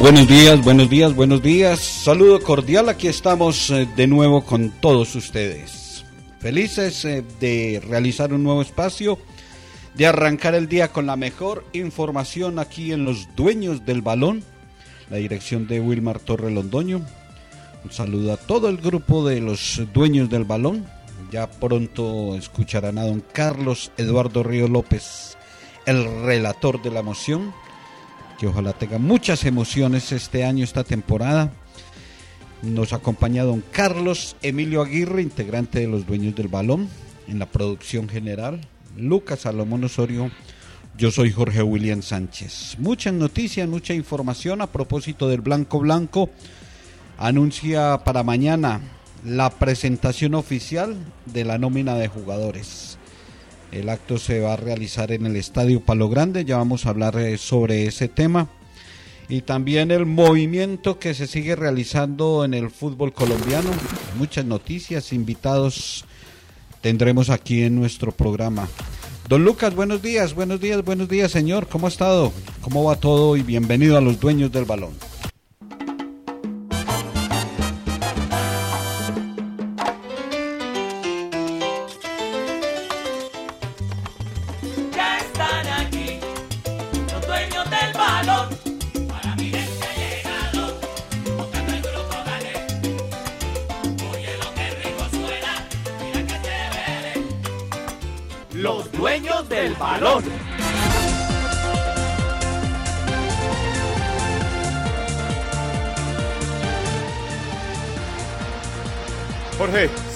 Buenos días, buenos días, buenos días. Saludo cordial, aquí estamos eh, de nuevo con todos ustedes. Felices eh, de realizar un nuevo espacio, de arrancar el día con la mejor información aquí en Los Dueños del Balón, la dirección de Wilmar Torre Londoño. Un saludo a todo el grupo de los Dueños del Balón. Ya pronto escucharán a don Carlos Eduardo Río López, el relator de la moción que ojalá tenga muchas emociones este año, esta temporada. Nos acompaña don Carlos Emilio Aguirre, integrante de los dueños del balón, en la producción general. Lucas Salomón Osorio, yo soy Jorge William Sánchez. Muchas noticias, mucha información a propósito del Blanco Blanco. Anuncia para mañana la presentación oficial de la nómina de jugadores. El acto se va a realizar en el Estadio Palo Grande, ya vamos a hablar eh, sobre ese tema. Y también el movimiento que se sigue realizando en el fútbol colombiano. Muchas noticias, invitados tendremos aquí en nuestro programa. Don Lucas, buenos días, buenos días, buenos días, señor. ¿Cómo ha estado? ¿Cómo va todo? Y bienvenido a los dueños del balón. balón.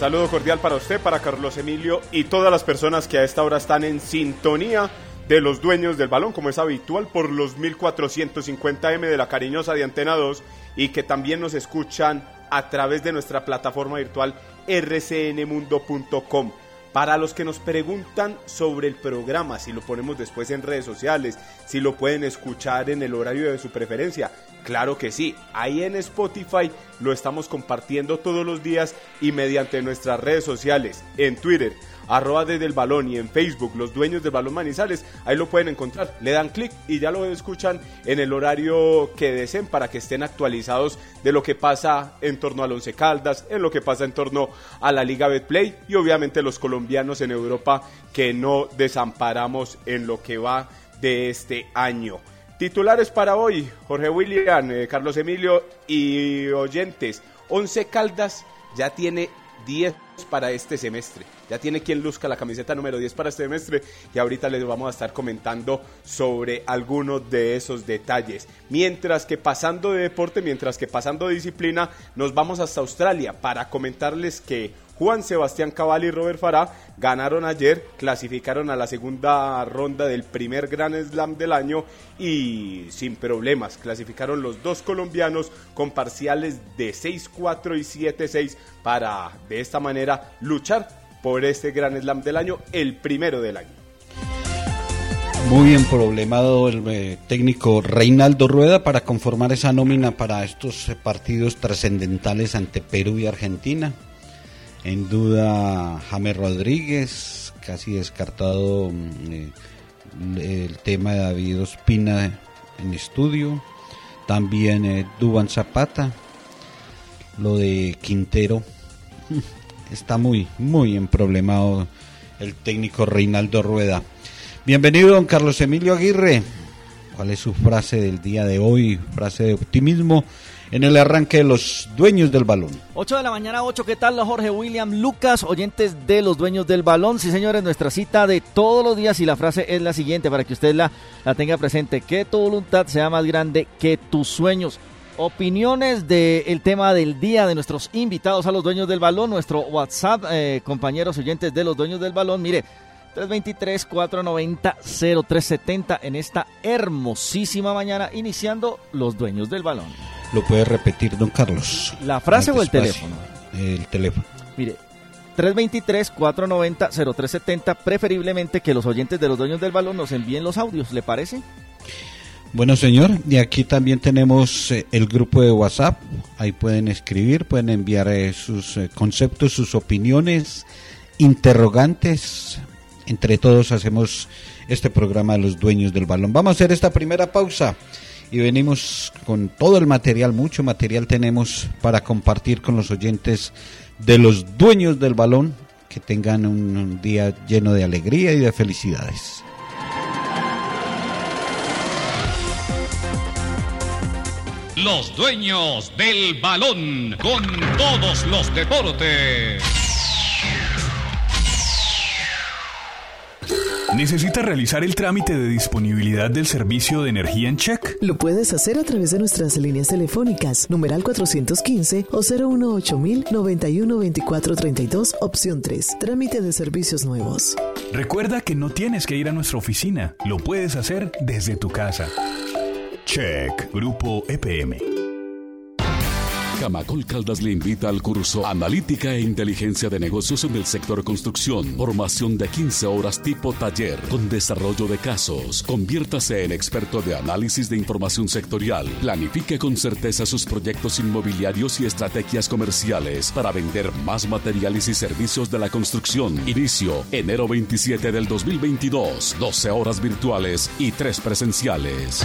Saludo cordial para usted, para Carlos Emilio y todas las personas que a esta hora están en sintonía de los dueños del balón, como es habitual, por los 1450M de la cariñosa de Antena 2 y que también nos escuchan a través de nuestra plataforma virtual rcnmundo.com. Para los que nos preguntan sobre el programa, si lo ponemos después en redes sociales, si lo pueden escuchar en el horario de su preferencia, claro que sí. Ahí en Spotify lo estamos compartiendo todos los días y mediante nuestras redes sociales, en Twitter, arroba desde el balón y en Facebook, los dueños del balón Manizales, ahí lo pueden encontrar. Le dan clic y ya lo escuchan en el horario que deseen para que estén actualizados de lo que pasa en torno al Once Caldas, en lo que pasa en torno a la Liga Betplay y obviamente los colombianos en Europa que no desamparamos en lo que va de este año. Titulares para hoy, Jorge William, eh, Carlos Emilio y oyentes. Once Caldas ya tiene 10 para este semestre. Ya tiene quien luzca la camiseta número 10 para este semestre y ahorita les vamos a estar comentando sobre algunos de esos detalles. Mientras que pasando de deporte, mientras que pasando de disciplina, nos vamos hasta Australia para comentarles que Juan Sebastián Cabal y Robert Farah ganaron ayer, clasificaron a la segunda ronda del primer Gran Slam del año y sin problemas clasificaron los dos colombianos con parciales de 6-4 y 7-6 para de esta manera luchar por este Gran Slam del año, el primero del año. Muy bien problemado el eh, técnico Reinaldo Rueda para conformar esa nómina para estos eh, partidos trascendentales ante Perú y Argentina. En duda James Rodríguez, casi descartado mm, eh, el tema de David Ospina en estudio. También eh, Duban Zapata. Lo de Quintero. Está muy, muy emproblemado el técnico Reinaldo Rueda. Bienvenido, don Carlos Emilio Aguirre. ¿Cuál es su frase del día de hoy? Frase de optimismo en el arranque de los dueños del balón. 8 de la mañana, 8, ¿qué tal? Jorge William Lucas, oyentes de los dueños del balón. Sí, señores, nuestra cita de todos los días y la frase es la siguiente para que usted la, la tenga presente. Que tu voluntad sea más grande que tus sueños. Opiniones del tema del día de nuestros invitados a los dueños del balón, nuestro WhatsApp, eh, compañeros oyentes de los dueños del balón. Mire, 323-490-0370 en esta hermosísima mañana, iniciando los dueños del balón. Lo puede repetir, don Carlos. ¿La frase o el Despacio. teléfono? El teléfono. Mire, 323-490-0370, preferiblemente que los oyentes de los dueños del balón nos envíen los audios, ¿le parece? Bueno, señor, y aquí también tenemos eh, el grupo de WhatsApp. Ahí pueden escribir, pueden enviar eh, sus eh, conceptos, sus opiniones, interrogantes. Entre todos hacemos este programa de los dueños del balón. Vamos a hacer esta primera pausa y venimos con todo el material, mucho material tenemos para compartir con los oyentes de los dueños del balón. Que tengan un, un día lleno de alegría y de felicidades. Los dueños del balón con todos los deportes. ¿Necesita realizar el trámite de disponibilidad del servicio de energía en check? Lo puedes hacer a través de nuestras líneas telefónicas, numeral 415 o 018 91 24 32, opción 3, trámite de servicios nuevos. Recuerda que no tienes que ir a nuestra oficina, lo puedes hacer desde tu casa. Check, Grupo EPM. Camacol Caldas le invita al curso Analítica e Inteligencia de Negocios en el sector construcción. Formación de 15 horas tipo taller con desarrollo de casos. Conviértase en experto de análisis de información sectorial. Planifique con certeza sus proyectos inmobiliarios y estrategias comerciales para vender más materiales y servicios de la construcción. Inicio enero 27 del 2022. 12 horas virtuales y 3 presenciales.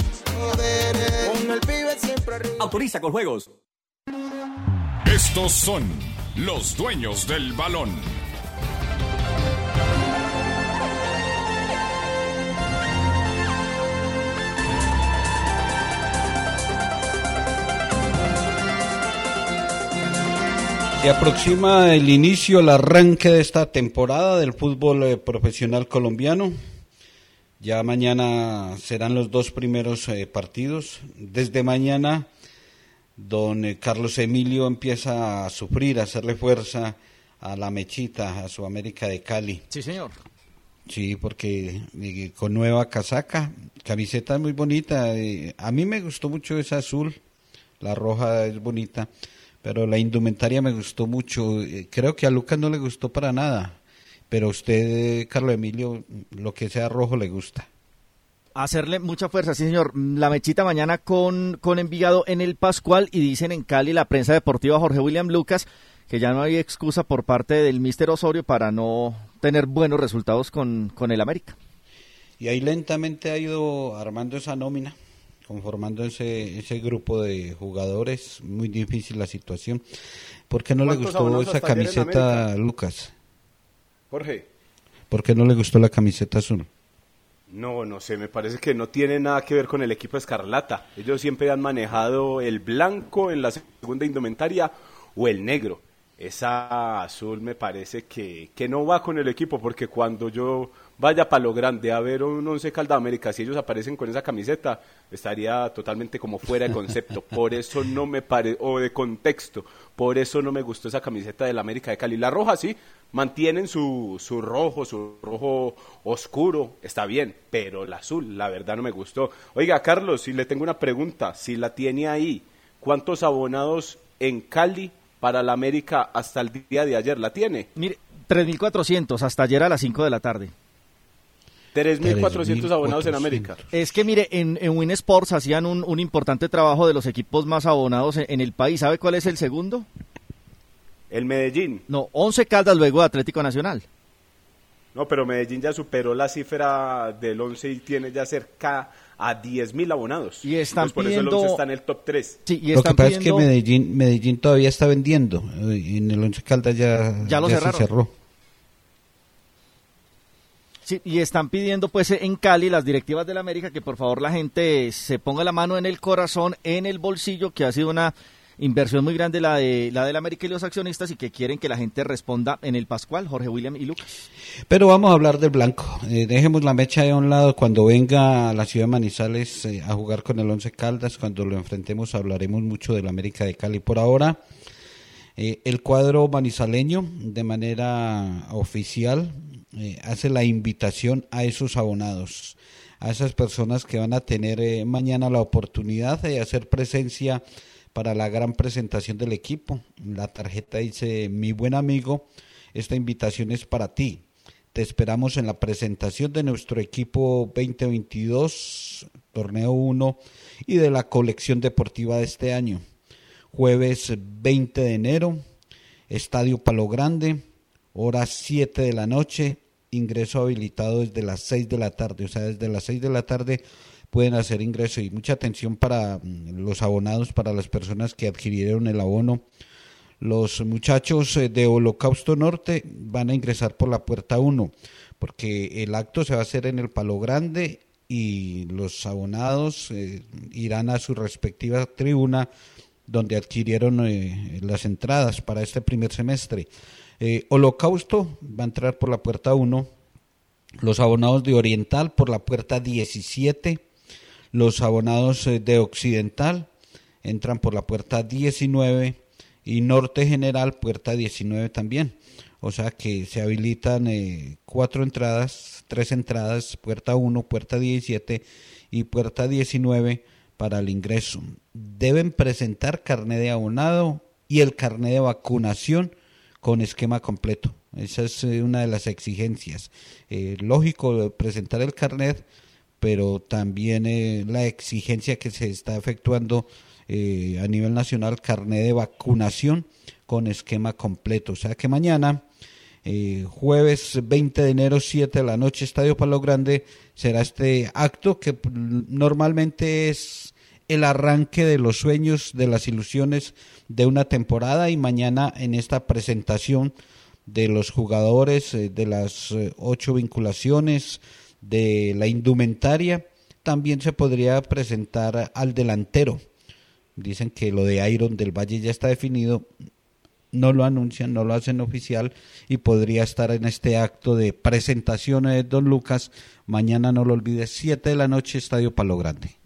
Con el pibe siempre arriba. Autoriza con juegos. Estos son los dueños del balón. Se aproxima el inicio, el arranque de esta temporada del fútbol eh, profesional colombiano. Ya mañana serán los dos primeros eh, partidos. Desde mañana, don eh, Carlos Emilio empieza a sufrir, a hacerle fuerza a la mechita, a su América de Cali. Sí, señor. Sí, porque eh, con nueva casaca, camiseta muy bonita. eh, a mí me gustó mucho esa azul, la roja es bonita, pero la indumentaria me gustó mucho. eh, Creo que a Lucas no le gustó para nada, pero a usted, Carlos Emilio, lo que sea rojo le gusta. Hacerle mucha fuerza, sí, señor. La mechita mañana con, con Envigado en el Pascual y dicen en Cali la prensa deportiva Jorge William Lucas que ya no hay excusa por parte del Mister Osorio para no tener buenos resultados con, con el América. Y ahí lentamente ha ido armando esa nómina, conformando ese, ese grupo de jugadores. Muy difícil la situación. ¿Por qué no le ¿Cuántos gustó esa camiseta? Lucas? Jorge. ¿Por qué no le gustó la camiseta azul? No, no sé, me parece que no tiene nada que ver con el equipo Escarlata. Ellos siempre han manejado el blanco en la segunda indumentaria o el negro. Esa azul me parece que, que no va con el equipo porque cuando yo vaya para lo grande a ver un Once Calda América, si ellos aparecen con esa camiseta, estaría totalmente como fuera de concepto. Por eso no me parece, o de contexto, por eso no me gustó esa camiseta del América de Cali. La roja sí, mantienen su, su rojo, su rojo oscuro, está bien, pero la azul, la verdad no me gustó. Oiga, Carlos, si le tengo una pregunta, si la tiene ahí, ¿cuántos abonados en Cali para la América hasta el día de ayer? ¿La tiene? Mire, 3.400 hasta ayer a las 5 de la tarde. 3.400 abonados en América. Es que mire, en, en Win Sports hacían un, un importante trabajo de los equipos más abonados en, en el país. ¿Sabe cuál es el segundo? El Medellín. No, 11 Caldas luego de Atlético Nacional. No, pero Medellín ya superó la cifra del 11 y tiene ya cerca a 10.000 abonados. Y están Entonces, por eso el 11 está en el top 3. Sí, y Lo están que pasa es que Medellín, Medellín todavía está vendiendo. eh, En el Once Caldas ya, Ya lo se cerraron. cerró. Y están pidiendo pues en Cali las directivas de la América que por favor la gente se ponga la mano en el corazón, en el bolsillo, que ha sido una inversión muy grande la de la del América y los accionistas y que quieren que la gente responda en el Pascual, Jorge William y Lucas. Pero vamos a hablar del blanco. Eh, dejemos la mecha de un lado cuando venga a la ciudad de Manizales eh, a jugar con el Once Caldas, cuando lo enfrentemos hablaremos mucho del América de Cali. Por ahora, eh, el cuadro manizaleño de manera oficial hace la invitación a esos abonados, a esas personas que van a tener mañana la oportunidad de hacer presencia para la gran presentación del equipo. La tarjeta dice, mi buen amigo, esta invitación es para ti. Te esperamos en la presentación de nuestro equipo 2022, torneo 1 y de la colección deportiva de este año. Jueves 20 de enero, Estadio Palo Grande, hora 7 de la noche, ingreso habilitado desde las 6 de la tarde, o sea, desde las 6 de la tarde pueden hacer ingreso y mucha atención para mm, los abonados, para las personas que adquirieron el abono. Los muchachos eh, de Holocausto Norte van a ingresar por la puerta 1, porque el acto se va a hacer en el Palo Grande y los abonados eh, irán a su respectiva tribuna donde adquirieron eh, las entradas para este primer semestre. Holocausto va a entrar por la puerta 1, los abonados de Oriental por la puerta 17, los abonados eh, de Occidental entran por la puerta 19 y Norte General puerta 19 también. O sea que se habilitan eh, cuatro entradas, tres entradas, puerta 1, puerta 17 y puerta 19 para el ingreso. Deben presentar carnet de abonado y el carnet de vacunación con esquema completo. Esa es eh, una de las exigencias. lógico presentar el carnet pero también eh, la exigencia que se está efectuando eh, a nivel nacional, carnet de vacunación con esquema completo. O sea que mañana, eh, jueves 20 de enero, 7 de la noche, Estadio Palo Grande, será este acto que normalmente es el arranque de los sueños, de las ilusiones de una temporada y mañana en esta presentación de los jugadores, de las ocho vinculaciones, de la indumentaria, también se podría presentar al delantero. Dicen que lo de Iron del Valle ya está definido, no lo anuncian, no lo hacen oficial y podría estar en este acto de presentación de Don Lucas. Mañana no lo olvides, 7 de la noche, Estadio Palo Grande.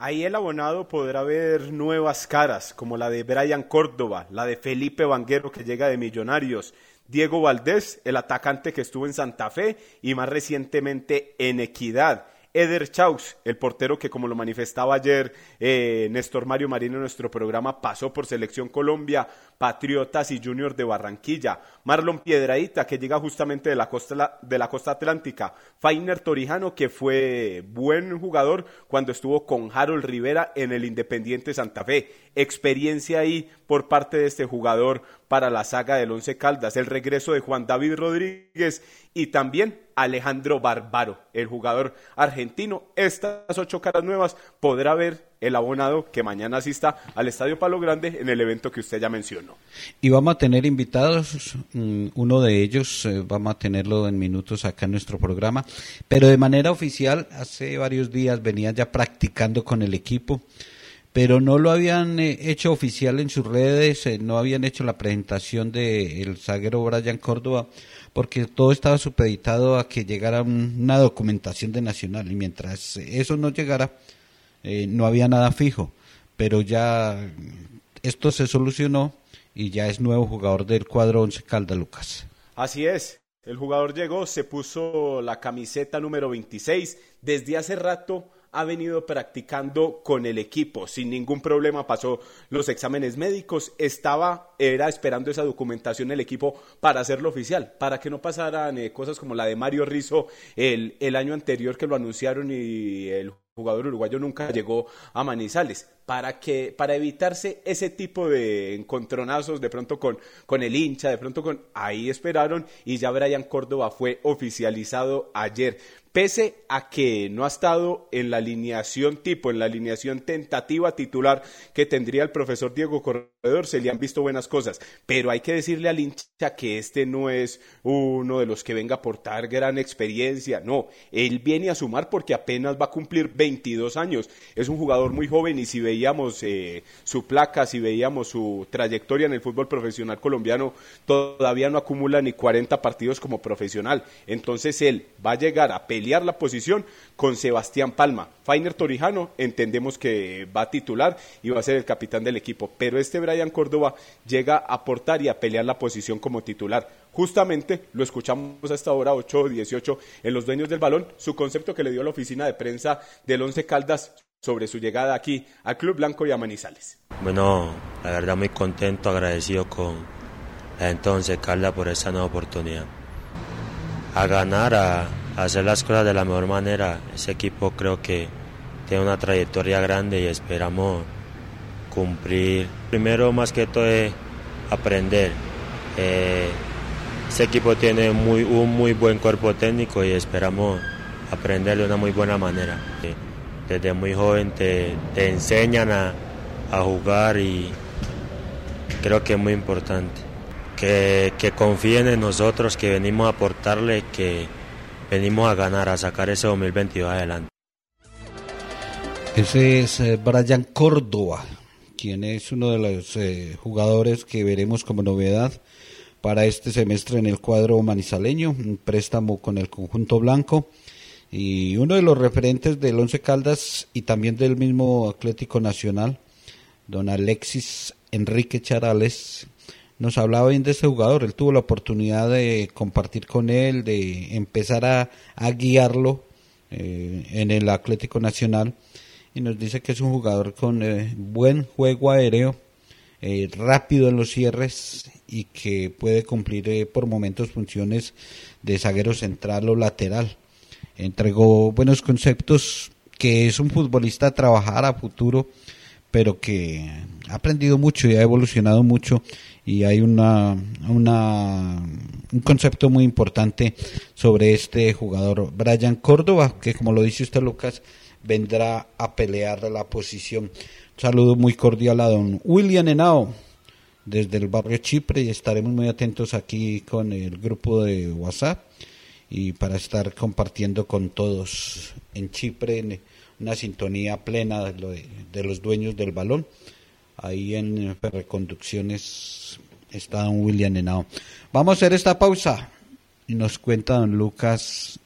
Ahí el abonado podrá ver nuevas caras, como la de Brian Córdoba, la de Felipe Vanguero que llega de Millonarios, Diego Valdés, el atacante que estuvo en Santa Fe y más recientemente en Equidad. Eder Chaus, el portero que como lo manifestaba ayer eh, Néstor Mario Marino en nuestro programa, pasó por Selección Colombia, Patriotas y Junior de Barranquilla. Marlon Piedraíta, que llega justamente de la costa, de la costa atlántica. Fainer Torijano, que fue buen jugador cuando estuvo con Harold Rivera en el Independiente Santa Fe. Experiencia ahí por parte de este jugador para la saga del Once Caldas. El regreso de Juan David Rodríguez y también Alejandro Barbaro, el jugador argentino. Estas ocho caras nuevas podrá ver el abonado que mañana asista al Estadio Palo Grande en el evento que usted ya mencionó. Y vamos a tener invitados, mm, uno de ellos eh, vamos a tenerlo en minutos acá en nuestro programa, pero de manera oficial, hace varios días venía ya practicando con el equipo, pero no lo habían eh, hecho oficial en sus redes, eh, no habían hecho la presentación del zaguero Brian Córdoba, porque todo estaba supeditado a que llegara una documentación de Nacional, y mientras eso no llegara, eh, no había nada fijo, pero ya esto se solucionó y ya es nuevo jugador del cuadro 11 Calda Lucas. Así es, el jugador llegó, se puso la camiseta número 26, desde hace rato ha venido practicando con el equipo sin ningún problema, pasó los exámenes médicos, estaba, era esperando esa documentación el equipo para hacerlo oficial, para que no pasaran eh, cosas como la de Mario Rizzo el, año anterior que lo anunciaron y el jugador uruguayo nunca llegó a Manizales, para que para evitarse ese tipo de encontronazos de pronto con, con el hincha, de pronto con ahí esperaron y ya Brian Córdoba fue oficializado ayer. Pese a que no ha estado en la alineación tipo, en la alineación tentativa titular que tendría el profesor Diego Corredor, se le han visto buenas cosas, pero hay que decirle al hincha que este no es uno de los que venga a aportar gran experiencia, no, él viene a sumar porque apenas va a cumplir 22 años, es un jugador muy joven y si veíamos eh, su placa, si veíamos su trayectoria en el fútbol profesional colombiano, todavía no acumula ni 40 partidos como profesional, entonces él va a llegar a pelear la posición con Sebastián Palma. Fainer Torijano entendemos que va a titular y va a ser el capitán del equipo, pero este Brian Córdoba llega a aportar y a pelear la posición como titular. Justamente lo escuchamos a esta hora 8 18 en Los Dueños del Balón, su concepto que le dio la oficina de prensa del Once Caldas sobre su llegada aquí al Club Blanco y a Manizales. Bueno, la verdad muy contento, agradecido con la entonces Caldas por esa nueva oportunidad. A ganar, a, hacer las cosas de la mejor manera. Ese equipo creo que tiene una trayectoria grande y esperamos cumplir. Primero más que todo es aprender. Eh, ese equipo tiene muy, un muy buen cuerpo técnico y esperamos aprender de una muy buena manera. Desde muy joven te, enseñan a, a, jugar y creo que es muy importante. Que, que confíen en nosotros, que venimos a aportarle, que, venimos a ganar, a sacar ese 2022 adelante. Ese es eh, Brian Córdoba, quien es uno de los eh, jugadores que veremos como novedad para este semestre en el cuadro manizaleño, un préstamo con el conjunto blanco y uno de los referentes del Once Caldas y también del mismo Atlético Nacional, don Alexis Enrique Charales, nos hablaba bien de ese jugador. Él tuvo la oportunidad de compartir con él, de empezar a, guiarlo eh, en el Atlético Nacional. Y nos dice que es un jugador con eh, buen juego aéreo, eh, rápido en los cierres y que puede cumplir por momentos funciones de zaguero central o lateral. Entregó buenos conceptos, que es un futbolista a trabajar a futuro, pero que ha aprendido mucho y ha evolucionado mucho y hay una, una, un concepto muy importante sobre este jugador, Brian Córdoba, que como lo dice usted Lucas, vendrá a pelear la posición. Un saludo muy cordial a don William Henao desde el barrio Chipre y estaremos muy atentos aquí con el grupo de WhatsApp y para estar compartiendo con todos en Chipre una sintonía plena de, de los dueños del balón ahí en Reconducciones está don William Henao. Vamos a hacer esta pausa y nos cuenta don Lucas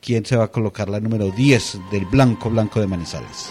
quién se va a colocar la número 10 del Blanco Blanco de Manizales.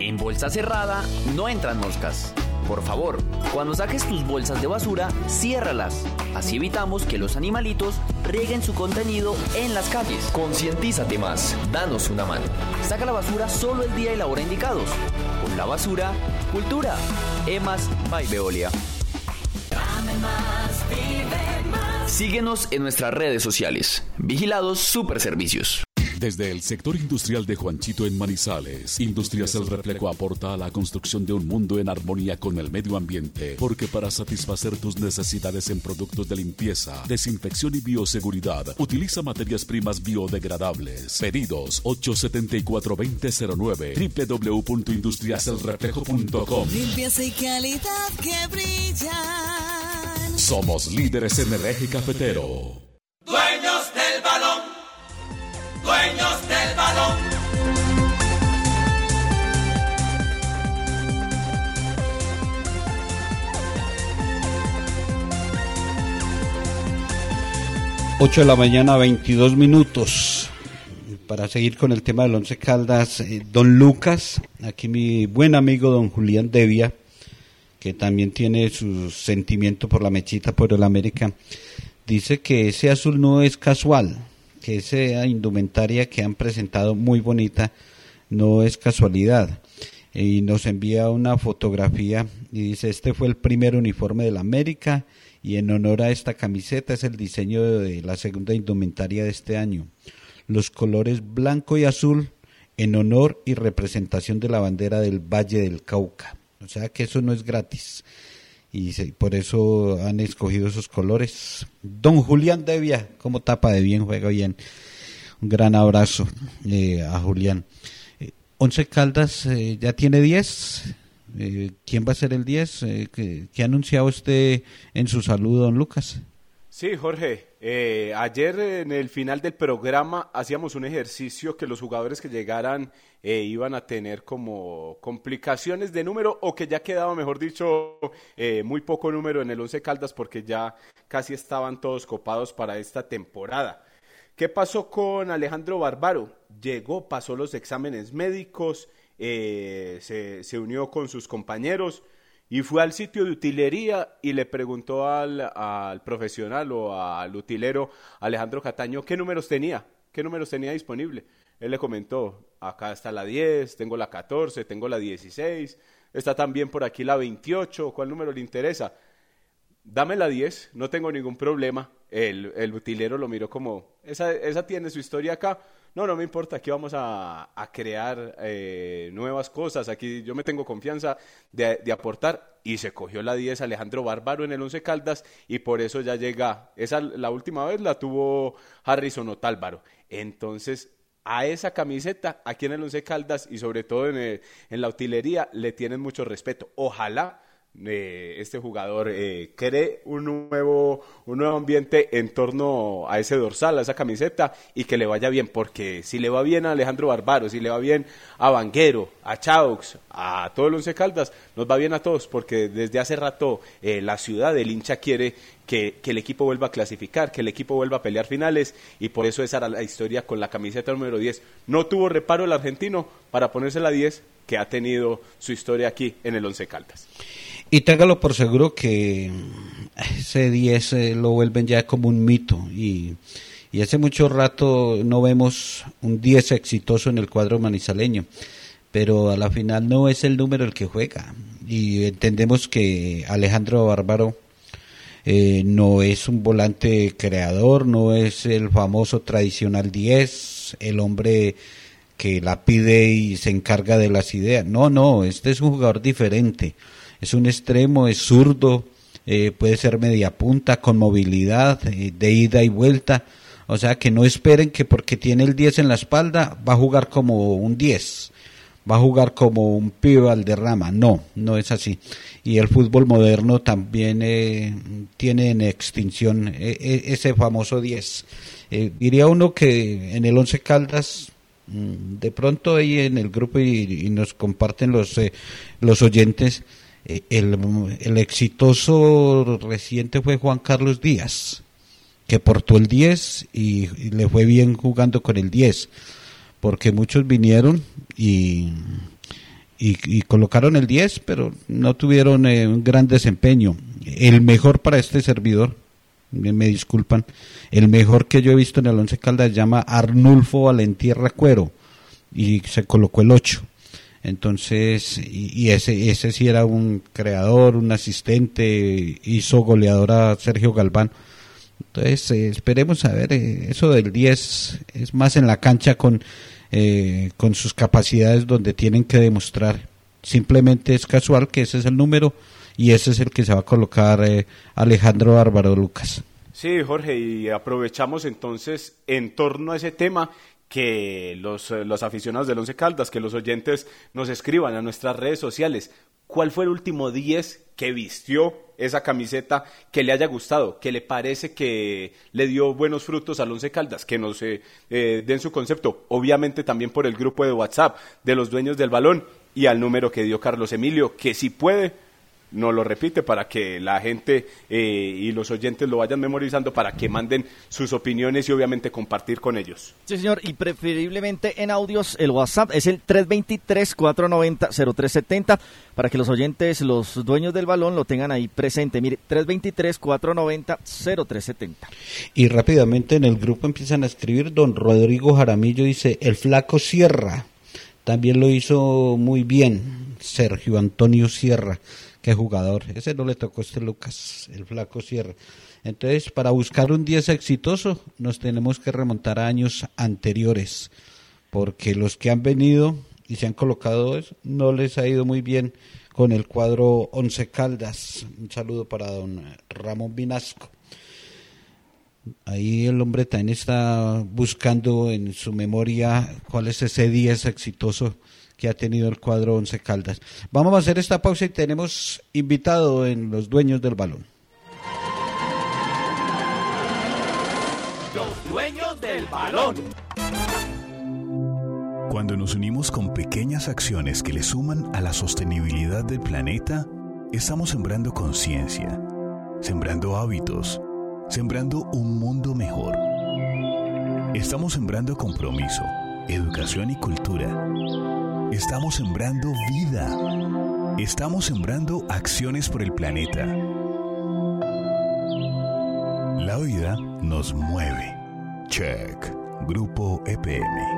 En bolsa cerrada no entran moscas. Por favor, cuando saques tus bolsas de basura, ciérralas. Así evitamos que los animalitos rieguen su contenido en las calles. Concientízate más, danos una mano. Saca la basura solo el día y la hora indicados. Con la basura, cultura. Emas by Veolia. Síguenos en nuestras redes sociales. Vigilados Super Servicios. Desde el sector industrial de Juanchito en Manizales, Industrias El Reflejo aporta a la construcción de un mundo en armonía con el medio ambiente, porque para satisfacer tus necesidades en productos de limpieza, desinfección y bioseguridad, utiliza materias primas biodegradables. Pedidos 874-2009 www.industriaselreflejo.com Limpieza y calidad que brillan. Somos líderes en el eje cafetero. 8 de la mañana, 22 minutos. Para seguir con el tema del Once Caldas, eh, don Lucas, aquí mi buen amigo don Julián Devia, que también tiene su sentimiento por la mechita por el América, dice que ese azul no es casual, que esa indumentaria que han presentado muy bonita no es casualidad. Y nos envía una fotografía y dice, este fue el primer uniforme del América y en honor a esta camiseta es el diseño de la segunda indumentaria de este año. Los colores blanco y azul en honor y representación de la bandera del Valle del Cauca. O sea que eso no es gratis. Y por eso han escogido esos colores. Don Julián Devia, como tapa de bien, juega bien. Un gran abrazo eh, a Julián. Eh, Once Caldas eh, ya tiene 10 eh, ¿Quién va a ser el 10? Eh, ¿qué, anunciado usted en su saludo, don Lucas? Sí, Jorge. Eh, ayer en el final del programa hacíamos un ejercicio que los jugadores que llegaran iban a tener como complicaciones de número o que ya quedaba, mejor dicho, muy poco número en el 11 Caldas porque ya casi estaban todos copados para esta temporada. ¿Qué pasó con Alejandro Barbaro? Llegó, pasó los exámenes médicos, eh, se, unió con sus compañeros y fue al sitio de utilería y le preguntó al, profesional o al utilero Alejandro Cataño qué números tenía, qué números tenía disponible. Él le comentó, acá está la 10, tengo la 14, tengo la 16, está también por aquí la 28, ¿cuál número le interesa? Dame la 10, no tengo ningún problema. El, el utilero lo miró como, esa, esa tiene su historia acá, no, no me importa, aquí vamos a, crear eh, nuevas cosas, aquí yo me tengo confianza de, aportar y se cogió la 10 Alejandro Bárbaro en el 11 Caldas y por eso ya llega, esa la última vez la tuvo Harrison Otálvaro. Entonces, a esa camiseta, aquí en el 11 Caldas y sobre todo en, en la utilería, le tienen mucho respeto. Ojalá este jugador eh, cree un nuevo, un nuevo ambiente en torno a ese dorsal, a esa camiseta y que le vaya bien, porque si le va bien a Alejandro Barbaro, si le va bien a Vanguero, a Chaux, a todo el Once Caldas, nos va bien a todos, porque desde hace rato eh, la ciudad del hincha quiere que, que, el equipo vuelva a clasificar, que el equipo vuelva a pelear finales y por eso esa era la historia con la camiseta número 10. No tuvo reparo el argentino para ponerse la 10 que ha tenido su historia aquí en el Once Caldas. Y téngalo por seguro que ese 10 eh, lo vuelven ya como un mito. Y, y hace mucho rato no vemos un 10 exitoso en el cuadro manizaleño, pero a la final no es el número el que juega. Y entendemos que Alejandro Bárbaro eh, no es un volante creador, no es el famoso tradicional 10, el hombre que la pide y se encarga de las ideas. No, no, este es un jugador diferente es un extremo, es zurdo, eh, puede ser media punta, con movilidad, eh, de ida y vuelta. O sea, que no esperen que porque tiene el 10 en la espalda va a jugar como un 10, va a jugar como un pibe al derrama. No, no es así. Y el fútbol moderno también eh, tiene en extinción ese famoso 10. diría uno que en el 11 Caldas mm, de pronto ahí en el grupo y, nos comparten los, los oyentes, eh, el, exitoso reciente fue Juan Carlos Díaz, que portó el 10 y, le fue bien jugando con el 10, porque muchos vinieron y, y, colocaron el 10, pero no tuvieron eh, un gran desempeño. El mejor para este servidor, me disculpan, el mejor que yo he visto en el Once Caldas llama Arnulfo Valentierra Cuero y se colocó el 8 entonces, y, ese, ese sí era un creador, un asistente, hizo goleador a Sergio Galván. Entonces, eh, esperemos a ver, eh, eso del 10 es más en la cancha con, eh, con sus capacidades donde tienen que demostrar. Simplemente es casual que ese es el número y ese es el que se va a colocar Alejandro Bárbaro Lucas. Sí, Jorge, y aprovechamos entonces en torno a ese tema que los, eh, los aficionados del Once Caldas, que los oyentes nos escriban a nuestras redes sociales. ¿Cuál fue el último 10 que vistió esa camiseta que le haya gustado, que le parece que le dio buenos frutos al Once Caldas, que nos eh, eh, den su concepto, obviamente también por el grupo de WhatsApp de los dueños del balón y al número que dio Carlos Emilio, que si puede nos lo repite para que la gente eh, y los oyentes lo vayan memorizando para que manden sus opiniones y obviamente compartir con ellos. Sí, señor, y preferiblemente en audios, el WhatsApp es el 323-490-0370 para que los oyentes, los dueños del balón lo tengan ahí presente. Mire, 323-490-0370. Y rápidamente en el grupo empiezan a escribir, don Rodrigo Jaramillo dice, el flaco Sierra. También lo hizo muy bien Sergio Antonio Sierra jugador. Ese no le tocó a este Lucas, el flaco Sierra. Entonces, para buscar un 10 exitoso, nos tenemos que remontar a años anteriores, porque los que han venido y se han colocado no les ha ido muy bien con el cuadro Once Caldas. Un saludo para don Ramón Vinasco. Ahí el hombre también está buscando en su memoria cuál es ese 10 exitoso que ha tenido el cuadro Once Caldas. Vamos a hacer esta pausa y tenemos invitado en los dueños del balón. Los dueños del balón. Cuando nos unimos con pequeñas acciones que le suman a la sostenibilidad del planeta, estamos sembrando conciencia, sembrando hábitos, sembrando un mundo mejor. Estamos sembrando compromiso, educación y cultura Estamos sembrando vida. Estamos sembrando acciones por el planeta. La vida nos mueve. Check. Grupo EPM.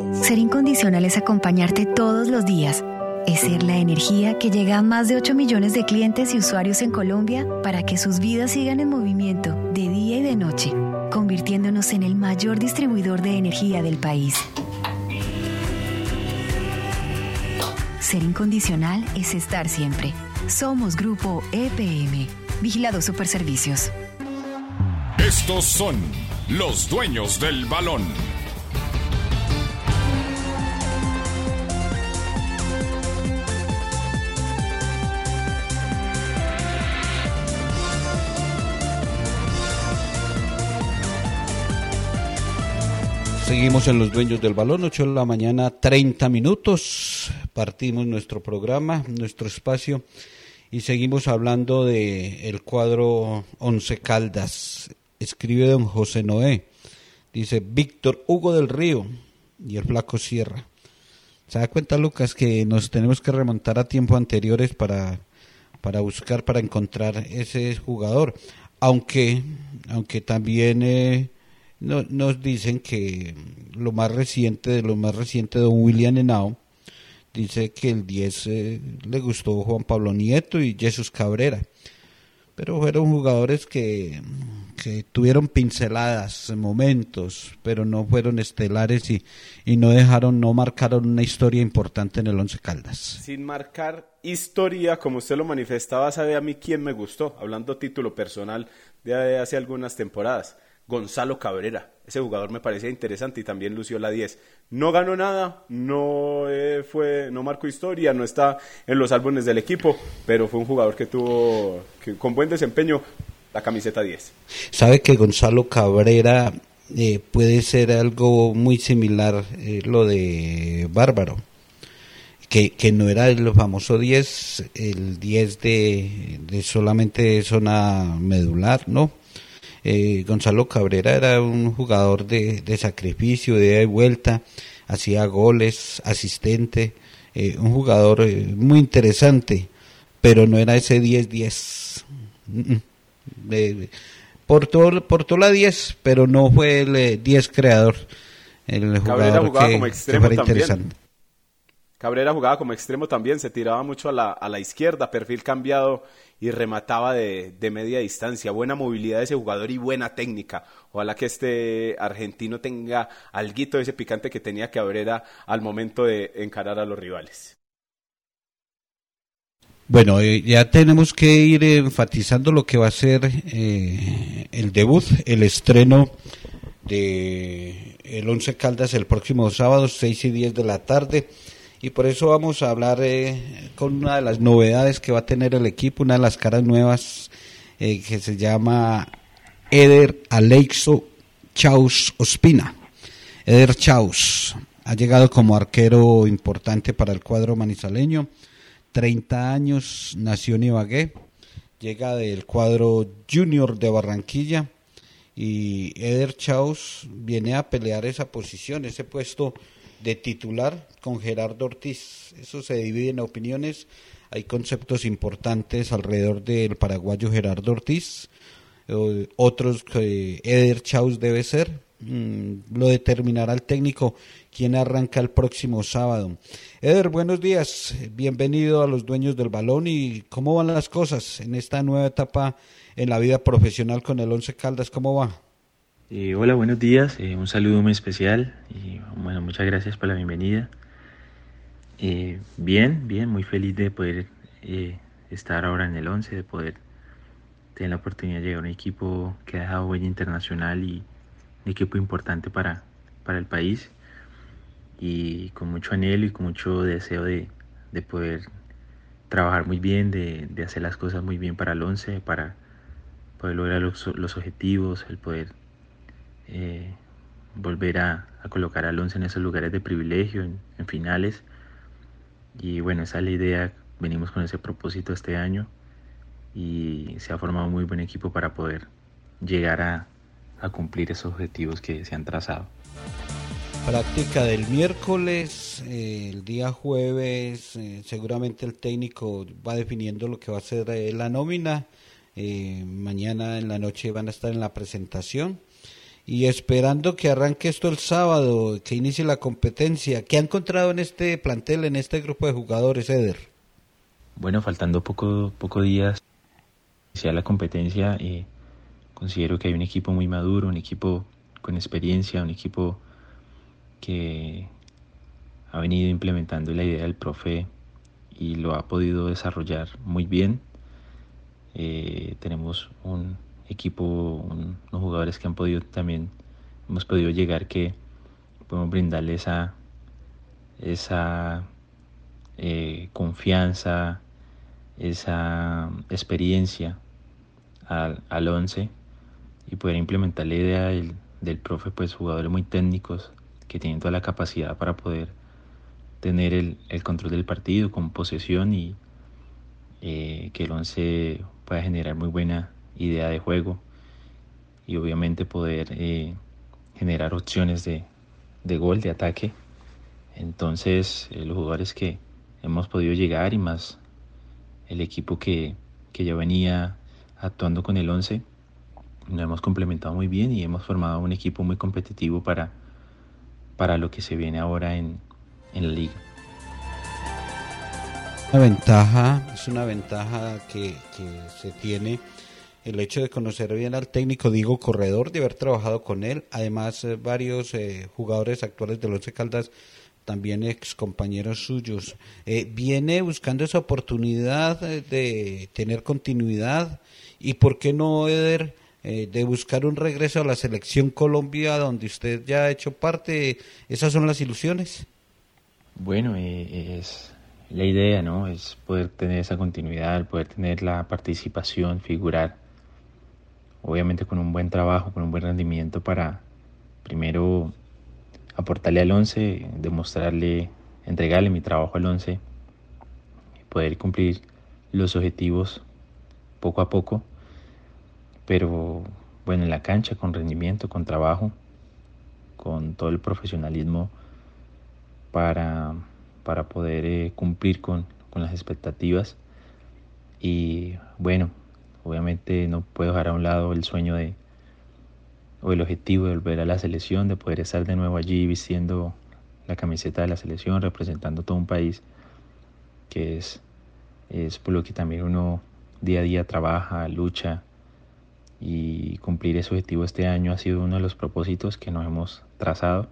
Ser incondicional es acompañarte todos los días. Es ser la energía que llega a más de 8 millones de clientes y usuarios en Colombia para que sus vidas sigan en movimiento de día y de noche, convirtiéndonos en el mayor distribuidor de energía del país. Ser incondicional es estar siempre. Somos Grupo EPM. Vigilado Superservicios. Estos son los dueños del balón. Seguimos en los dueños del balón, 8 de la mañana, 30 minutos. Partimos nuestro programa, nuestro espacio y seguimos hablando de el cuadro Once Caldas. Escribe don José Noé. Dice Víctor Hugo del Río y el Flaco Sierra. ¿Se da cuenta, Lucas, que nos tenemos que remontar a tiempos anteriores para, para buscar, para encontrar ese jugador? Aunque, aunque también... Eh, no, nos dicen que lo más reciente de lo más reciente don William Henao dice que el 10 eh, le gustó Juan Pablo Nieto y Jesús Cabrera pero fueron jugadores que, que tuvieron pinceladas, momentos, pero no fueron estelares y, y no dejaron, no marcaron una historia importante en el Once Caldas. Sin marcar historia, como usted lo manifestaba, sabe a mí quién me gustó, hablando título personal de hace algunas temporadas. Gonzalo Cabrera. Ese jugador me parecía interesante y también lució la 10. No ganó nada, no eh, fue, no marcó historia, no está en los álbumes del equipo, pero fue un jugador que tuvo con buen desempeño la camiseta 10. Sabe que Gonzalo Cabrera eh, puede ser algo muy similar eh, lo de Bárbaro. Que, que, no era el famoso 10, el 10 de, de solamente zona medular, ¿no? Eh, Gonzalo Cabrera era un jugador de, sacrificio, de vuelta, hacía goles, asistente, eh, un jugador eh, muy interesante, pero no era ese 10-10. Portó, portó la 10, pero no fue el 10 eh, creador. El jugador jugaba como extremo también. Cabrera jugaba como extremo también, se tiraba mucho a la, a la izquierda, perfil cambiado y remataba de, de, media distancia. Buena movilidad de ese jugador y buena técnica. Ojalá que este argentino tenga alguito de ese picante que tenía Cabrera al momento de encarar a los rivales. Bueno, eh, ya tenemos que ir enfatizando lo que va a ser eh, el debut, el estreno de el Once Caldas el próximo sábado, 6 y 10 de la tarde y por eso vamos a hablar eh, con una de las novedades que va a tener el equipo, una de las caras nuevas eh, que se llama Eder Aleixo Chaus Ospina. Eder Chaus ha llegado como arquero importante para el cuadro manizaleño, 30 años, nació en Ibagué, llega del cuadro junior de Barranquilla y Eder Chaus viene a pelear esa posición, ese puesto de titular con Gerardo Ortiz. Eso se divide en opiniones. Hay conceptos importantes alrededor del paraguayo Gerardo Ortiz. otros que Eder Chaus debe ser. Mm, lo determinará el técnico quien arranca el próximo sábado. Eder, buenos días. Bienvenido a los dueños del balón y cómo van las cosas en esta nueva etapa en la vida profesional con el Once Caldas. ¿Cómo va? Eh, hola, buenos días. Eh, un saludo muy especial y bueno, muchas gracias por la bienvenida. Eh, bien, bien, muy feliz de poder estar ahora en el 11, de poder tener la oportunidad de llegar a un equipo que ha dejado huella internacional y un equipo importante para, para el país. Y con mucho anhelo y con mucho deseo de, de poder trabajar muy bien, de, de, hacer las cosas muy bien para el 11, para poder lograr los, los objetivos, el poder eh, volver a, colocar al once en esos lugares de privilegio, en, finales. Y bueno, esa es la idea, venimos con ese propósito este año y se ha formado un muy buen equipo para poder llegar a, cumplir esos objetivos que se han trazado. Práctica del miércoles, eh, el día jueves, eh, seguramente el técnico va definiendo lo que va a ser la nómina. mañana en la noche van a estar en la presentación y esperando que arranque esto el sábado, que inicie la competencia. ¿Qué ha encontrado en este plantel, en este grupo de jugadores, Eder? Bueno, faltando poco, poco días iniciar la competencia, eh, considero que hay un equipo muy maduro, un equipo con experiencia, un equipo que ha venido implementando la idea del profe y lo ha podido desarrollar muy bien. Eh, tenemos un equipo, unos jugadores que han podido también, hemos podido llegar que podemos brindarle esa, esa eh, confianza, esa experiencia al, al once y poder implementar la idea del, del profe, pues jugadores muy técnicos que tienen toda la capacidad para poder tener el, el control del partido con posesión y eh, que el once pueda generar muy buena idea de juego y obviamente poder eh, generar opciones de, gol, de ataque. Entonces eh, los jugadores que hemos podido llegar y más el equipo que, ya venía actuando con el 11, nos hemos complementado muy bien y hemos formado un equipo muy competitivo para, para lo que se viene ahora en, en la liga. Una ventaja, es una ventaja que, que se tiene el hecho de conocer bien al técnico Diego Corredor, de haber trabajado con él, además eh, varios eh, jugadores actuales de Once Caldas, también ex compañeros suyos, eh, viene buscando esa oportunidad de tener continuidad y por qué no, Eder, de buscar un regreso a la selección Colombia donde usted ya ha hecho parte, esas son las ilusiones. Bueno, es la idea, ¿no? Es poder tener esa continuidad, poder tener la participación, figurar obviamente con un buen trabajo, con un buen rendimiento para primero aportarle al 11, demostrarle, entregarle mi trabajo al 11 y poder cumplir los objetivos poco a poco, pero bueno, en la cancha, con rendimiento, con trabajo, con todo el profesionalismo para, para poder eh, cumplir con, con las expectativas. Y bueno, obviamente no puedo dejar a un lado el sueño de, o el objetivo de volver a la selección, de poder estar de nuevo allí vistiendo la camiseta de la selección, representando todo un país, que es, es por lo que también uno día a día trabaja, lucha y cumplir ese objetivo este año ha sido uno de los propósitos que nos hemos trazado.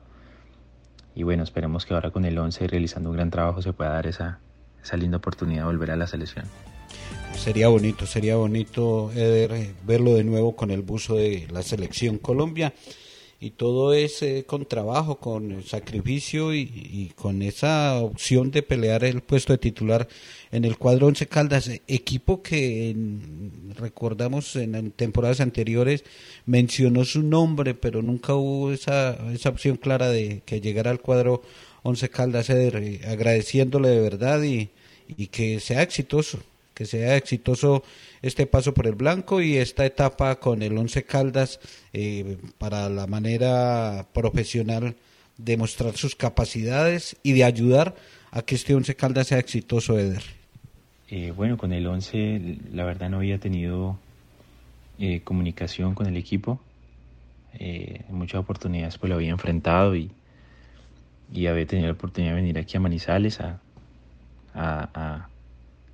Y bueno, esperemos que ahora con el 11 realizando un gran trabajo se pueda dar esa, esa linda oportunidad de volver a la selección. Sería bonito, sería bonito, Eder, verlo de nuevo con el buzo de la selección Colombia. Y todo es eh, con trabajo, con sacrificio y, con esa opción de pelear el puesto de titular en el cuadro Once Caldas, equipo que recordamos en, temporadas anteriores mencionó su nombre, pero nunca hubo esa, esa opción clara de que llegara al cuadro Once Caldas, Eder, eh, agradeciéndole de verdad y, y que sea exitoso que sea exitoso este paso por el blanco y esta etapa con el Once Caldas eh, para la manera profesional de mostrar sus capacidades y de ayudar a que este Once Caldas sea exitoso, Eder. Eh, bueno, con el Once la verdad no había tenido eh, comunicación con el equipo. en muchas oportunidades pues lo había enfrentado y, y había tenido la oportunidad de venir aquí a Manizales a, a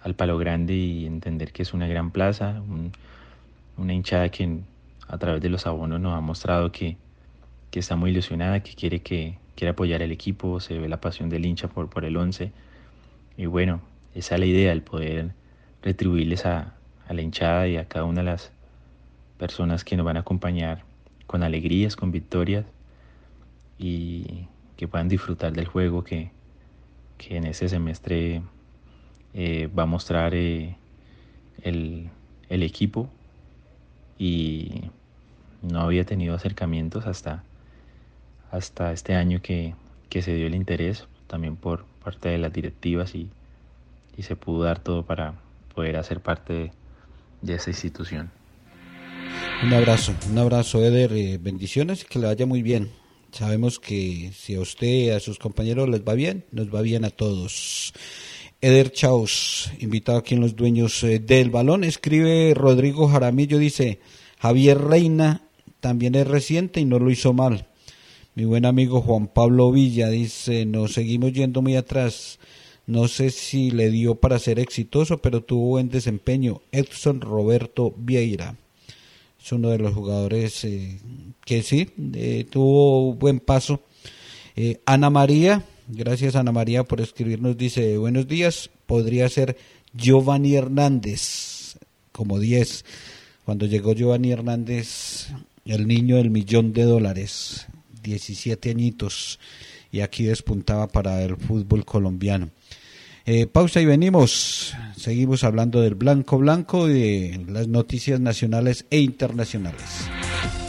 al Palo Grande y entender que es una gran plaza, una hinchada que a través de los abonos nos ha mostrado que, está muy ilusionada, que quiere, que quiere apoyar al equipo, se ve la pasión del hincha por, por el 11. Y bueno, esa es la idea, el poder retribuirles a, a la hinchada y a cada una de las personas que nos van a acompañar con alegrías, con victorias y que puedan disfrutar del juego que, que en este semestre eh, va a mostrar eh, el, equipo y no había tenido acercamientos hasta, hasta este año que, se dio el interés también por parte de las directivas y, se pudo dar todo para poder hacer parte de, esa institución. Un abrazo, un abrazo Eder, eh, bendiciones y que le vaya muy bien. Sabemos que si a usted y a sus compañeros les va bien, nos va bien a todos. Eder Chaus, invitado aquí en Los Dueños eh, del Balón, escribe Rodrigo Jaramillo, dice, Javier Reina también es reciente y no lo hizo mal. Mi buen amigo Juan Pablo Villa dice, nos seguimos yendo muy atrás. No sé si le dio para ser exitoso, pero tuvo buen desempeño. Edson Roberto Vieira. Es uno de los jugadores eh, que sí, eh, tuvo buen paso. Ana María Gracias Ana María por escribirnos. Dice, buenos días, podría ser Giovanni Hernández, como 10. Cuando llegó Giovanni Hernández, el niño del millón de dólares, 17 añitos, y aquí despuntaba para el fútbol colombiano. Eh, pausa y venimos. Seguimos hablando del blanco blanco de las noticias nacionales e internacionales.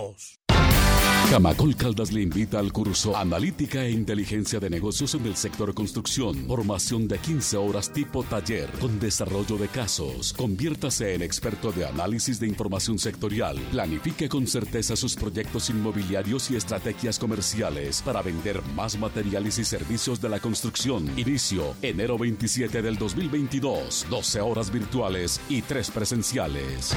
0662. Camacol Caldas le invita al curso Analítica e Inteligencia de Negocios en el sector construcción. Formación de 15 horas tipo taller con desarrollo de casos. Conviértase en experto de análisis de información sectorial. Planifique con certeza sus proyectos inmobiliarios y estrategias comerciales para vender más materiales y servicios de la construcción. Inicio enero 27 del 2022. 12 horas virtuales y 3 presenciales.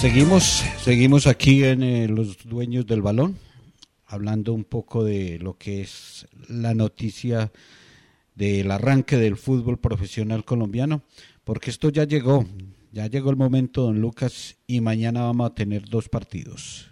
Seguimos, seguimos aquí en eh, los dueños del balón, hablando un poco de lo que es la noticia del arranque del fútbol profesional colombiano, porque esto ya llegó, ya llegó el momento, don Lucas, y mañana vamos a tener dos partidos.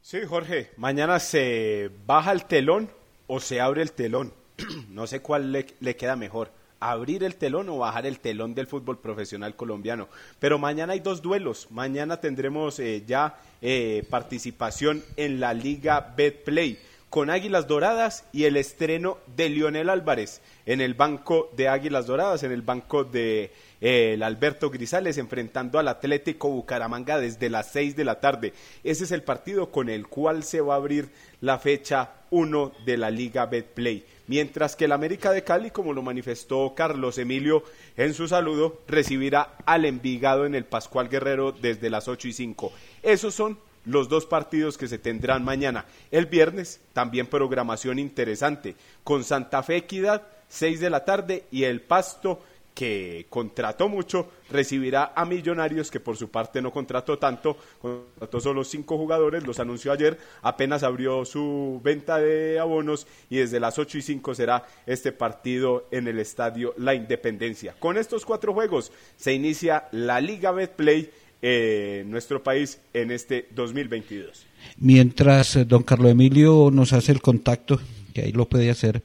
Sí, Jorge, mañana se baja el telón o se abre el telón. no sé cuál le, le queda mejor abrir el telón o bajar el telón del fútbol profesional colombiano. Pero mañana hay dos duelos. Mañana tendremos eh, ya eh, participación en la Liga Betplay con Águilas Doradas y el estreno de Lionel Álvarez en el banco de Águilas Doradas, en el banco de el Alberto Grisales enfrentando al Atlético Bucaramanga desde las 6 de la tarde. Ese es el partido con el cual se va a abrir la fecha 1 de la Liga Betplay. Mientras que el América de Cali, como lo manifestó Carlos Emilio en su saludo, recibirá al Envigado en el Pascual Guerrero desde las 8 y 5. Esos son los dos partidos que se tendrán mañana. El viernes, también programación interesante, con Santa Fe Equidad, 6 de la tarde, y el Pasto que contrató mucho, recibirá a Millonarios, que por su parte no contrató tanto, contrató solo cinco jugadores, los anunció ayer, apenas abrió su venta de abonos y desde las 8 y 5 será este partido en el estadio La Independencia. Con estos cuatro juegos se inicia la Liga Betplay en nuestro país en este 2022. Mientras eh, don Carlos Emilio nos hace el contacto, que ahí lo puede hacer,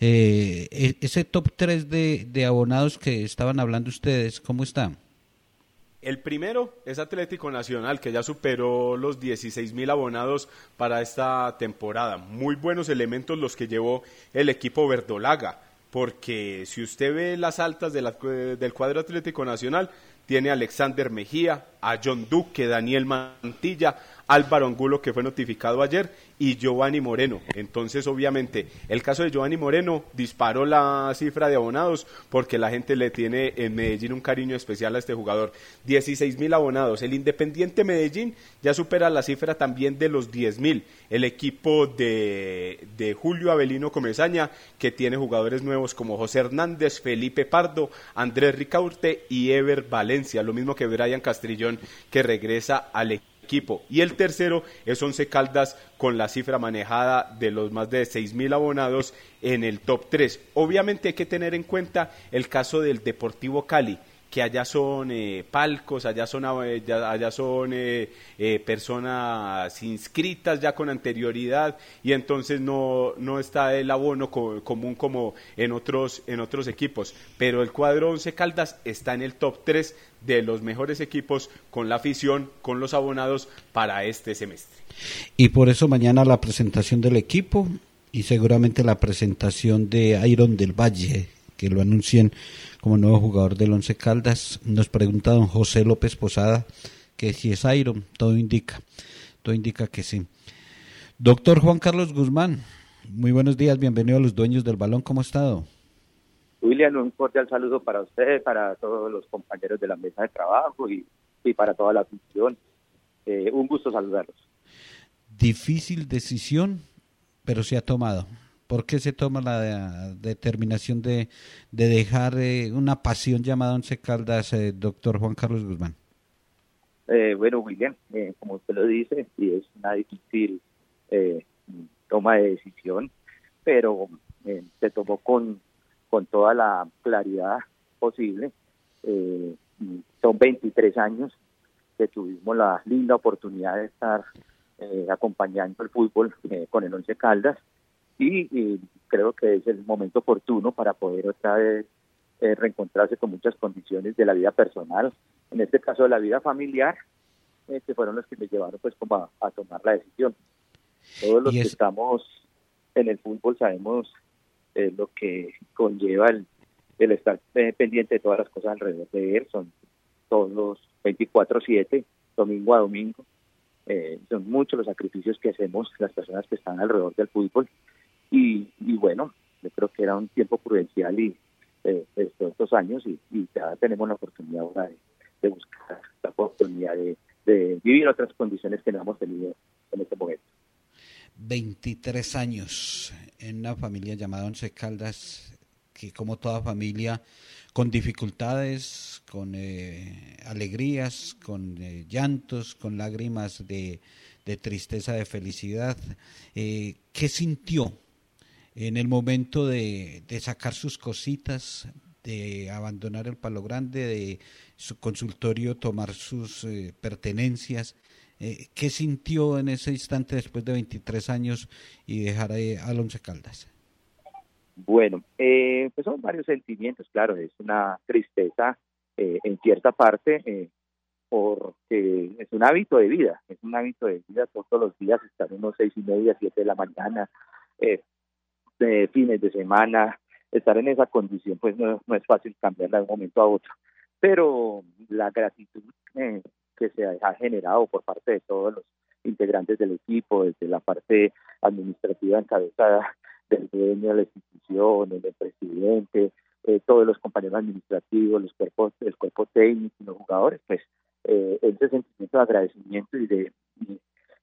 eh, e, ese top 3 de, de, abonados que estaban hablando ustedes, ¿cómo está? El primero es Atlético Nacional, que ya superó los 16 mil abonados para esta temporada. Muy buenos elementos los que llevó el equipo verdolaga, porque si usted ve las altas de la, del cuadro Atlético Nacional, tiene a Alexander Mejía, a John Duque, Daniel Mantilla, Álvaro Angulo, que fue notificado ayer, y Giovanni Moreno. Entonces, obviamente, el caso de Giovanni Moreno disparó la cifra de abonados porque la gente le tiene en Medellín un cariño especial a este jugador. 16 mil abonados. El Independiente Medellín ya supera la cifra también de los 10 mil. El equipo de, Julio Avelino Comesaña, que tiene jugadores nuevos como José Hernández, Felipe Pardo, Andrés Ricaurte y Ever Valencia. Lo mismo que Brian Castrillón, que regresa al equipo equipo. Y el tercero es Once Caldas con la cifra manejada de los más de seis mil abonados en el top 3. Obviamente hay que tener en cuenta el caso del Deportivo Cali que allá son eh, palcos, allá son, eh, allá son eh, personas inscritas ya con anterioridad y entonces no, no está el abono común como en otros, en otros equipos. Pero el cuadro Once Caldas está en el top 3 de los mejores equipos con la afición, con los abonados para este semestre. Y por eso mañana la presentación del equipo y seguramente la presentación de Iron del Valle, que lo anuncien como nuevo jugador del Once Caldas. Nos pregunta don José López Posada que si es Iron, todo indica, todo indica que sí. Doctor Juan Carlos Guzmán, muy buenos días, bienvenido a los dueños del balón, ¿cómo ha estado? William, un cordial saludo para usted, para todos los compañeros de la mesa de trabajo y, para toda la afición. Eh, un gusto saludarlos. Difícil decisión, pero se ha tomado. ¿Por qué se toma la determinación de, de dejar eh, una pasión llamada Once Caldas, eh, doctor Juan Carlos Guzmán? Eh, bueno, William, como usted lo dice, sí es una difícil toma de decisión, pero se tomó con, con toda la claridad posible. son 23 años que tuvimos la linda oportunidad de estar acompañando el fútbol con el Once Caldas y, creo que es el momento oportuno para poder otra vez eh, reencontrarse con muchas condiciones de la vida personal, en este caso de la vida familiar, eh, que fueron los que me llevaron pues como a, tomar la decisión. Todos los que estamos en el fútbol sabemos eh, lo que conlleva el, el estar pendiente de todas las cosas alrededor de él, son todos los 24/7, domingo a domingo, son muchos los sacrificios que hacemos las personas que están alrededor del fútbol y, bueno, yo creo que era un tiempo prudencial y eh, estos dos años y, ya tenemos la oportunidad ahora de, buscar la oportunidad de, vivir otras condiciones que no hemos tenido en este momento. 23 años en una familia llamada Once Caldas que como toda familia, con dificultades, con alegrías, con llantos, con lágrimas de, de tristeza, de felicidad. ¿Qué sintió en el momento de, sacar sus cositas, de abandonar el palo grande, de su consultorio tomar sus eh, pertenencias. Eh, ¿Qué sintió en ese instante después de 23 años y dejar al Once Caldas? Bueno, eh, pues son varios sentimientos, claro, es una tristeza en cierta parte porque es un hábito de vida, es un hábito de vida todos los días, estar unos seis y media, siete de la mañana, de fines de semana, estar en esa condición pues no, es fácil cambiarla de un momento a otro. Pero la gratitud eh, que se ha generado por parte de todos los integrantes del equipo, desde la parte administrativa encabezada del dueño de la institución, el presidente, eh, todos los compañeros administrativos, los cuerpos, el cuerpo técnico los jugadores, pues eh, ese sentimiento de agradecimiento y de,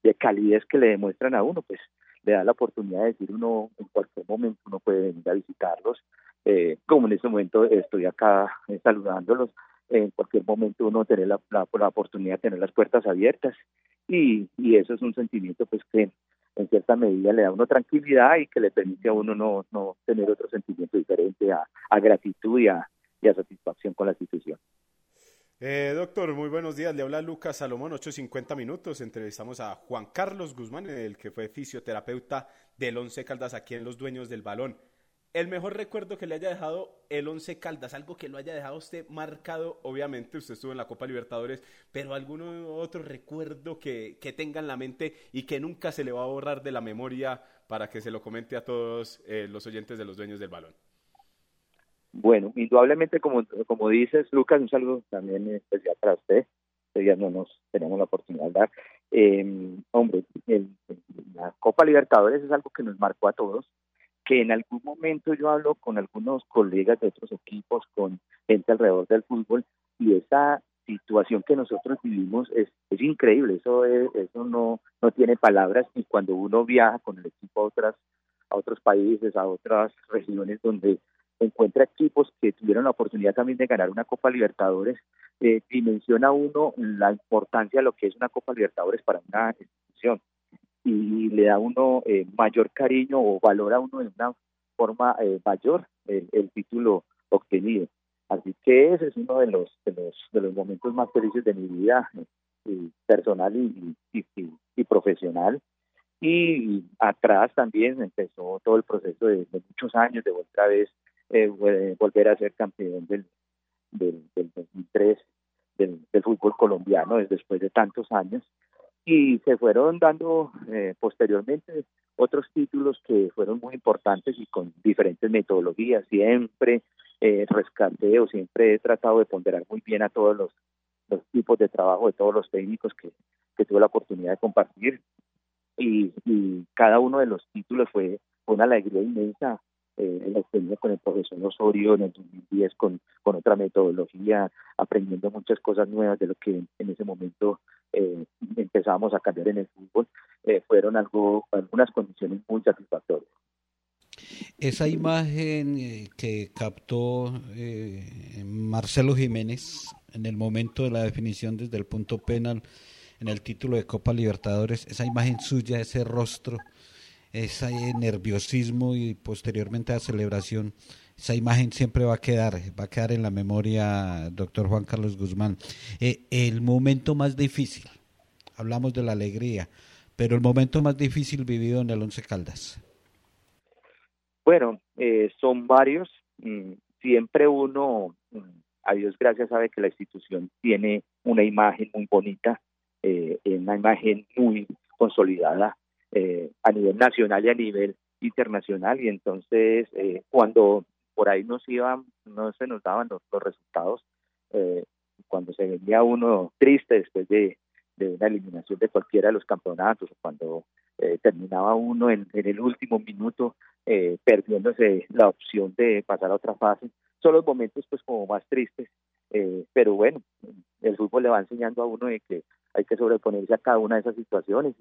de calidez que le demuestran a uno, pues le da la oportunidad de decir uno en cualquier momento uno puede venir a visitarlos, eh, como en este momento estoy acá eh, saludándolos, en cualquier momento uno tener la, la, oportunidad de tener las puertas abiertas y, y eso es un sentimiento pues que en cierta medida le da a uno tranquilidad y que le permite a uno no, no tener otro sentimiento diferente a, a gratitud y a, y a satisfacción con la institución. Eh, doctor, muy buenos días. Le habla Lucas Salomón, 8.50 minutos. Entrevistamos a Juan Carlos Guzmán, el que fue fisioterapeuta del Once Caldas aquí en Los Dueños del Balón. El mejor recuerdo que le haya dejado el Once Caldas, algo que lo haya dejado usted marcado, obviamente usted estuvo en la Copa Libertadores, pero algún otro recuerdo que, que tenga en la mente y que nunca se le va a borrar de la memoria para que se lo comente a todos eh, los oyentes de Los Dueños del Balón. Bueno, indudablemente, como, como dices, Lucas, un saludo también especial para usted. Ya no nos tenemos la oportunidad de dar. Eh, hombre, la Copa Libertadores es algo que nos marcó a todos, que en algún momento yo hablo con algunos colegas de otros equipos, con gente alrededor del fútbol, y esa situación que nosotros vivimos es, es increíble, eso eso no, no tiene palabras, y cuando uno viaja con el equipo a otras a otros países, a otras regiones donde encuentra equipos que tuvieron la oportunidad también de ganar una Copa Libertadores, eh, dimensiona uno la importancia de lo que es una Copa Libertadores para una institución y le da uno eh, mayor cariño o valora uno de una forma eh, mayor el, título obtenido. Así que ese es uno de los de los, de los momentos más felices de mi vida personal y, y, profesional. Y atrás también empezó todo el proceso de, de muchos años de otra vez eh, volver a ser campeón del, del, del 2003 del, fútbol colombiano después de tantos años. Y se fueron dando eh, posteriormente otros títulos que fueron muy importantes y con diferentes metodologías. Siempre eh, rescateo siempre he tratado de ponderar muy bien a todos los, los tipos de trabajo de todos los técnicos que, que tuve la oportunidad de compartir. Y, y cada uno de los títulos fue una alegría inmensa eh, la experiencia con el profesor Osorio en el 2010 con, con otra metodología, aprendiendo muchas cosas nuevas de lo que en ese momento eh, a cambiar en el fútbol, eh, fueron algo, algunas condiciones muy satisfactorias. Esa imagen eh, que captó Marcelo Jiménez en el momento de la definición desde el punto penal en el título de Copa Libertadores, esa imagen suya, ese rostro, ese nerviosismo y posteriormente la celebración, esa imagen siempre va a quedar, va a quedar en la memoria, doctor Juan Carlos Guzmán. Eh, el momento más difícil, hablamos de la alegría, pero el momento más difícil vivido en el Once Caldas. Bueno, eh, son varios. Mm, siempre uno, mm, a Dios gracias, sabe que la institución tiene una imagen muy bonita, eh, una imagen muy consolidada eh, a nivel nacional y a nivel internacional. Y entonces eh, cuando por ahí nos iban, no se nos daban los, resultados, eh, cuando se venía uno triste después de, una eliminación de cualquiera de los campeonatos, cuando terminaba uno en, el último minuto perdiéndose la opción de pasar a otra fase, son los momentos pues como más tristes, pero bueno, el fútbol le va enseñando a uno de que hay que sobreponerse a cada una de esas situaciones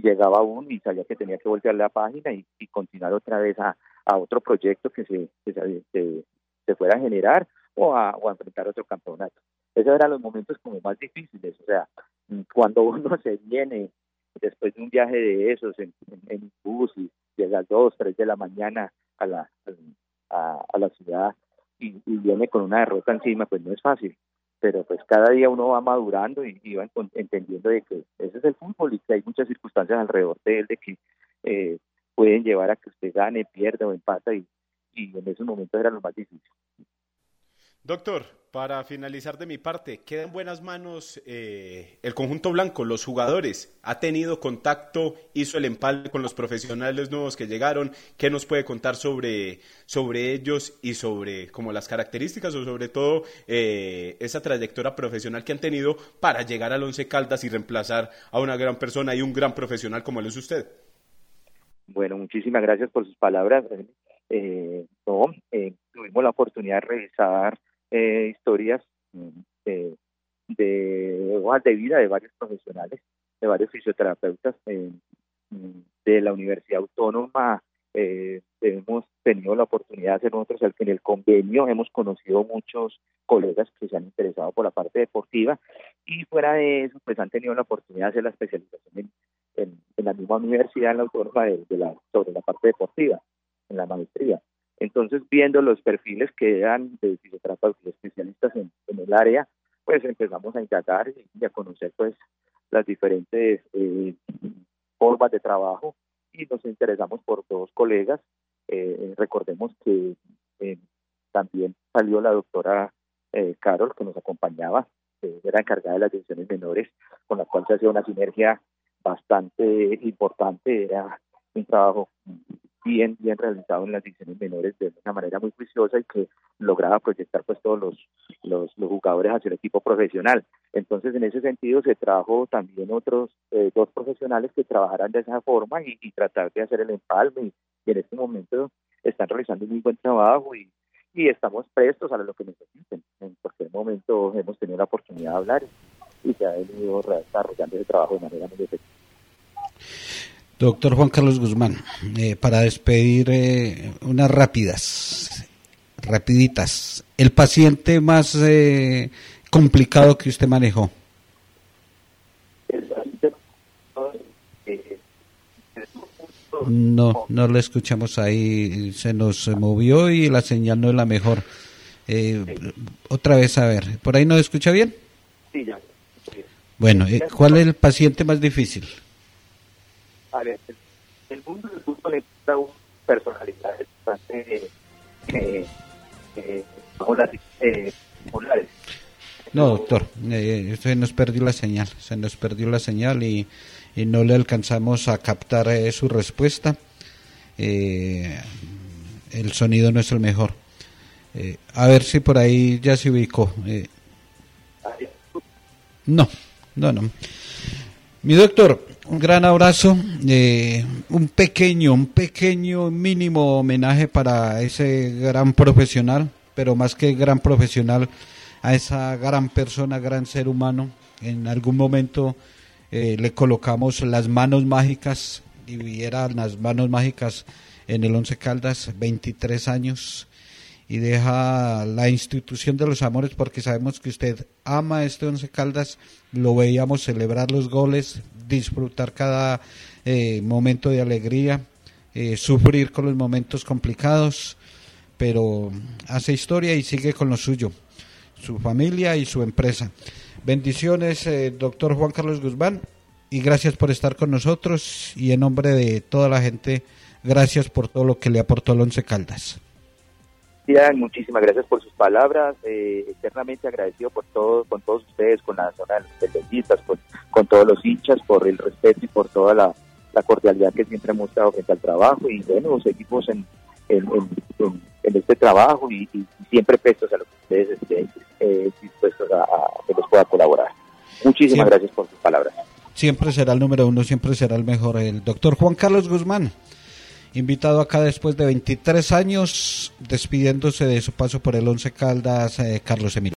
llegaba uno y sabía que tenía que voltear la página y, continuar otra vez a, otro proyecto que se, se, se, fuera a generar o a, o a enfrentar otro campeonato. Esos eran los momentos como más difíciles, o sea, cuando uno se viene después de un viaje de esos en, en, bus y llega a las 2, 3 de la mañana a la, a la ciudad y, viene con una derrota encima, pues no es fácil. Pero pues cada día uno va madurando y, va entendiendo de que ese es el fútbol y que hay muchas circunstancias alrededor de él de que eh, pueden llevar a que usted gane, pierda o empata y, y en esos momentos era lo más difícil. Doctor, para finalizar de mi parte, queda en buenas manos eh, el conjunto blanco, los jugadores. ¿Ha tenido contacto, hizo el empalme con los profesionales nuevos que llegaron? ¿Qué nos puede contar sobre, sobre ellos y sobre como las características o sobre todo eh, esa trayectoria profesional que han tenido para llegar al Once Caldas y reemplazar a una gran persona y un gran profesional como él es usted? Bueno, muchísimas gracias por sus palabras. Eh, no, tuvimos la oportunidad de revisar eh, historias mm, de, de vida de varios profesionales, de varios fisioterapeutas eh, mm, de la Universidad Autónoma. Eh, hemos tenido la oportunidad de hacer nosotros en el convenio, hemos conocido muchos colegas que se han interesado por la parte deportiva y fuera de eso, pues han tenido la oportunidad de hacer la especialización en, en, la misma universidad, en la autónoma, de, la, sobre la parte deportiva, en la maestría. Entonces, viendo los perfiles que eran de fisioterapeutas especialistas en, el área, pues empezamos a indagar y a conocer pues las diferentes eh, formas de trabajo y nos interesamos por dos colegas. Eh, recordemos que eh, también salió la doctora Carol, que nos acompañaba, era encargada de las decisiones menores, con la cual se hacía una sinergia bastante importante, era un trabajo bien, bien realizado en las divisiones menores de una manera muy juiciosa y que lograba proyectar pues todos los, los, jugadores hacia el equipo profesional. Entonces, en ese sentido, se trajo también otros eh, dos profesionales que trabajaran de esa forma y, tratar de hacer el empalme y, en este momento están realizando un muy buen trabajo y, y estamos prestos a lo que necesiten. En cualquier momento hemos tenido la oportunidad de hablar y, se ha venido desarrollando ese trabajo de manera muy efectiva. Doctor Juan Carlos Guzmán, eh, para despedir eh, unas rápidas, rapiditas. El paciente más eh, complicado que usted manejó. No, no lo escuchamos ahí, se nos movió y la señal no es la mejor. Otra vez, a ver, ¿por ahí no escucha bien? Sí, ya. Bueno, ¿cuál es el paciente más difícil? El mundo del fútbol necesita una personalidad bastante eh, eh, eh, no, doctor, eh, se nos perdió la señal, se nos perdió la señal y, y no le alcanzamos a captar eh, su respuesta. Eh, el sonido no es el mejor. A ver si por ahí ya se ubicó. no, no, no. Mi doctor, un gran abrazo, eh, un pequeño, un pequeño mínimo homenaje para ese gran profesional, pero más que gran profesional, a esa gran persona, gran ser humano. En algún momento eh, le colocamos las manos mágicas y las manos mágicas en el Once Caldas, 23 años y deja la institución de los amores porque sabemos que usted ama este Once Caldas, lo veíamos celebrar los goles, disfrutar cada eh, momento de alegría, eh, sufrir con los momentos complicados, pero hace historia y sigue con lo suyo, su familia y su empresa. Bendiciones, eh, doctor Juan Carlos Guzmán, y gracias por estar con nosotros y en nombre de toda la gente, gracias por todo lo que le aportó el Once Muchísimas gracias por sus palabras, eh, eternamente agradecido por todo, con todos ustedes, con la zona de los periodistas, con, con todos los hinchas, por el respeto y por toda la, cordialidad que siempre han mostrado frente al trabajo y bueno, seguimos en, en, este trabajo y, siempre prestos a lo que ustedes estén eh, dispuestos a, que les pueda colaborar. Muchísimas gracias por sus palabras. Siempre será el número uno, siempre será el mejor. El doctor Juan Carlos Guzmán invitado acá después de 23 años, despidiéndose de su paso por el Once Caldas, eh, Carlos Emilio.